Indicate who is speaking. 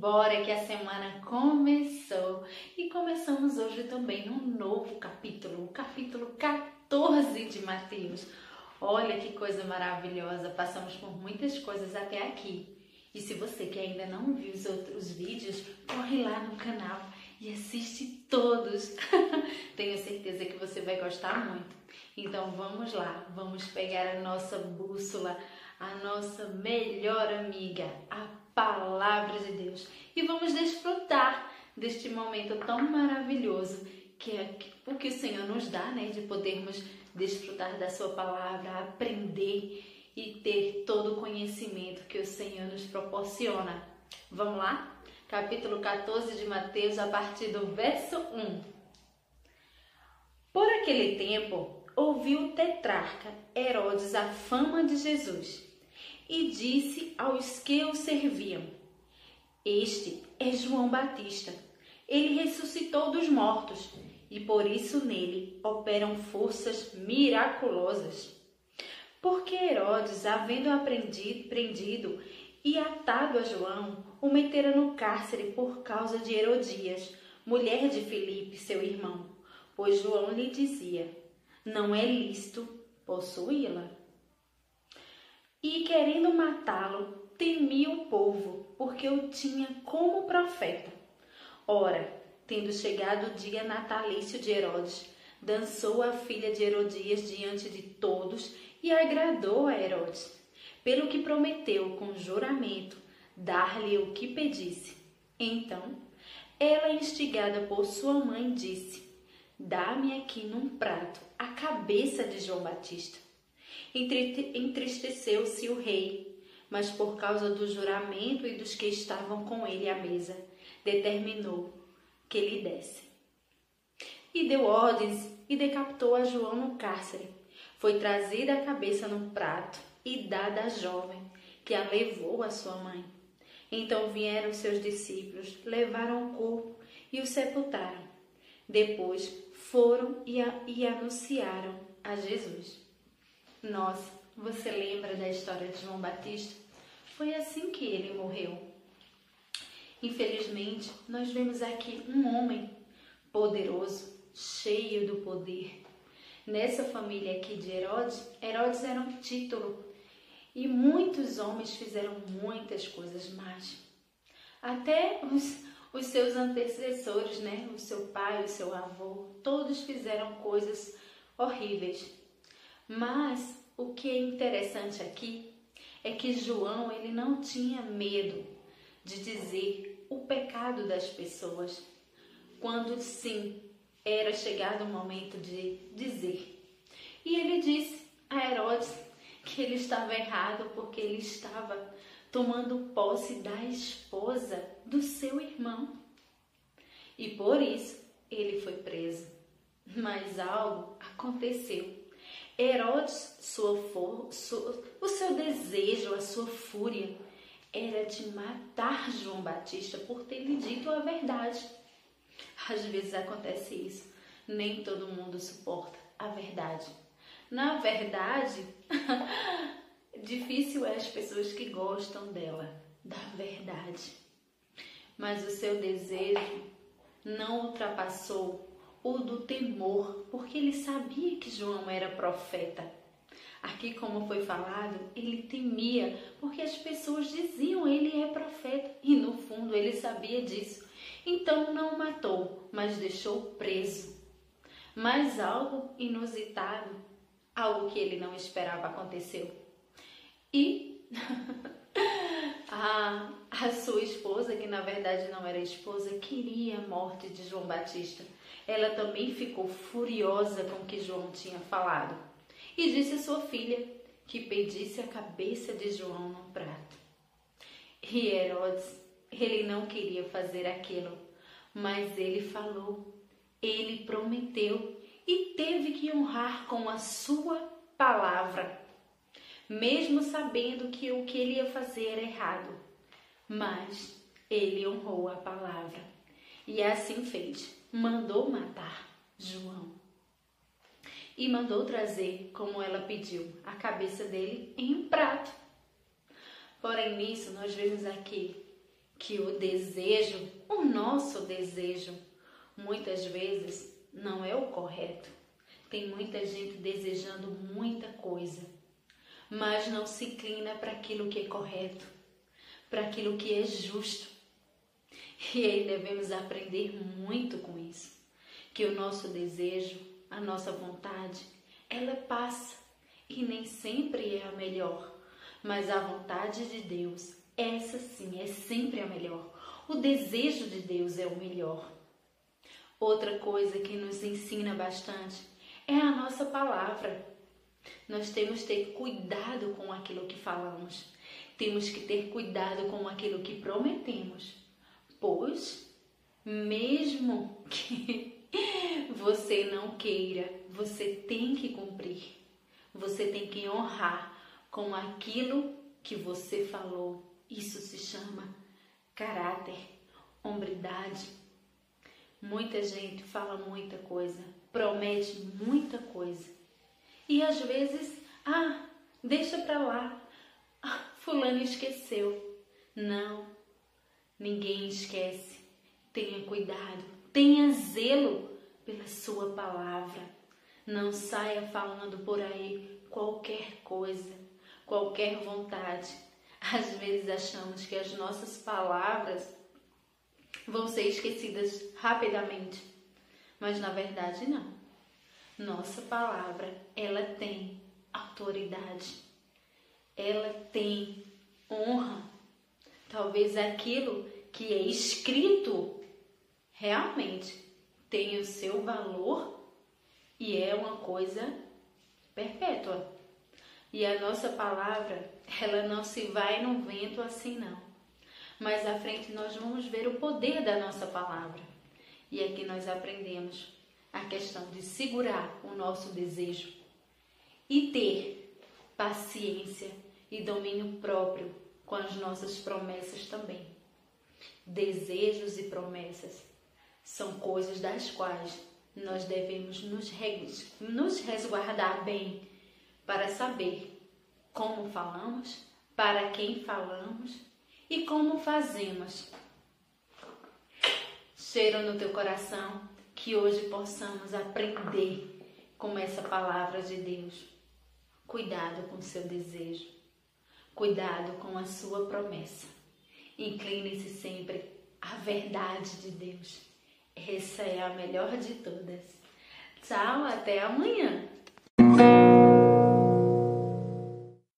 Speaker 1: embora que a semana começou e começamos hoje também um novo capítulo, o capítulo 14 de Mateus. Olha que coisa maravilhosa, passamos por muitas coisas até aqui. E se você que ainda não viu os outros vídeos, corre lá no canal e assiste todos. Tenho certeza que você vai gostar muito. Então vamos lá, vamos pegar a nossa bússola, a nossa melhor amiga, a palavra de Deus, e vamos desfrutar deste momento tão maravilhoso que é o que o Senhor nos dá, né, de podermos desfrutar da sua palavra, aprender e ter todo o conhecimento que o Senhor nos proporciona. Vamos lá? Capítulo 14 de Mateus, a partir do verso 1. Por aquele tempo, ouviu o tetrarca Herodes a fama de Jesus e disse aos que o serviam: Este é João Batista. Ele ressuscitou dos mortos e por isso nele operam forças miraculosas. Porque Herodes, havendo aprendido, prendido e atado a João, o metera no cárcere por causa de Herodias, mulher de Filipe, seu irmão, pois João lhe dizia: Não é lícito possuí-la e, querendo matá-lo, temia o povo, porque o tinha como profeta. Ora, tendo chegado o dia natalício de Herodes, dançou a filha de Herodias diante de todos e agradou a Herodes, pelo que prometeu com juramento dar-lhe o que pedisse. Então, ela, instigada por sua mãe, disse: Dá-me aqui num prato a cabeça de João Batista. Entristeceu-se o rei, mas por causa do juramento e dos que estavam com ele à mesa, determinou que lhe desse. E deu ordens e decapitou a João no cárcere. Foi trazida a cabeça no prato e dada à jovem, que a levou à sua mãe. Então vieram seus discípulos, levaram o corpo e o sepultaram. Depois foram e, a, e anunciaram a Jesus. Nossa, você lembra da história de João Batista? Foi assim que ele morreu. Infelizmente, nós vemos aqui um homem poderoso, cheio do poder. Nessa família aqui de Herodes, Herodes era um título e muitos homens fizeram muitas coisas más. Até os, os seus antecessores, né? O seu pai, o seu avô, todos fizeram coisas horríveis. Mas o que é interessante aqui é que João ele não tinha medo de dizer o pecado das pessoas, quando sim era chegado o momento de dizer. E ele disse a Herodes que ele estava errado porque ele estava tomando posse da esposa do seu irmão. E por isso ele foi preso. Mas algo aconteceu Herodes, sua for, o seu desejo, a sua fúria era de matar João Batista por ter lhe dito a verdade. Às vezes acontece isso. Nem todo mundo suporta a verdade. Na verdade, difícil é as pessoas que gostam dela, da verdade. Mas o seu desejo não ultrapassou o do temor, porque ele sabia que João era profeta. Aqui, como foi falado, ele temia, porque as pessoas diziam ele é profeta e no fundo ele sabia disso. Então não matou, mas deixou preso. Mas algo inusitado, algo que ele não esperava aconteceu. E a, a sua esposa, que na verdade não era esposa, queria a morte de João Batista ela também ficou furiosa com o que João tinha falado e disse à sua filha que pedisse a cabeça de João no prato. E Herodes, ele não queria fazer aquilo, mas ele falou, ele prometeu e teve que honrar com a sua palavra, mesmo sabendo que o que ele ia fazer era errado. Mas ele honrou a palavra e assim fez mandou matar João e mandou trazer, como ela pediu, a cabeça dele em um prato. Porém, nisso nós vemos aqui que o desejo, o nosso desejo, muitas vezes não é o correto. Tem muita gente desejando muita coisa, mas não se inclina para aquilo que é correto, para aquilo que é justo. E aí devemos aprender muito com isso, que o nosso desejo, a nossa vontade, ela passa e nem sempre é a melhor, mas a vontade de Deus, essa sim é sempre a melhor. O desejo de Deus é o melhor. Outra coisa que nos ensina bastante é a nossa palavra. Nós temos que ter cuidado com aquilo que falamos. Temos que ter cuidado com aquilo que prometemos. Pois, mesmo que você não queira, você tem que cumprir. Você tem que honrar com aquilo que você falou. Isso se chama caráter, hombridade. Muita gente fala muita coisa, promete muita coisa. E às vezes, ah, deixa pra lá. Ah, fulano esqueceu. Não, ninguém esquece. Tenha cuidado, tenha zelo pela sua palavra. Não saia falando por aí qualquer coisa, qualquer vontade. Às vezes achamos que as nossas palavras vão ser esquecidas rapidamente, mas na verdade não. Nossa palavra, ela tem autoridade. Ela tem honra. Talvez aquilo que é escrito realmente tenha o seu valor e é uma coisa perpétua. E a nossa palavra, ela não se vai no vento assim não. Mais à frente nós vamos ver o poder da nossa palavra. E aqui nós aprendemos a questão de segurar o nosso desejo e ter paciência e domínio próprio com as nossas promessas também. Desejos e promessas são coisas das quais nós devemos nos, nos resguardar bem para saber como falamos, para quem falamos e como fazemos. Cheiro no teu coração que hoje possamos aprender com essa palavra de Deus. Cuidado com o seu desejo, cuidado com a sua promessa. Incline-se sempre à verdade de Deus. Essa é a melhor de todas. Tchau, até amanhã!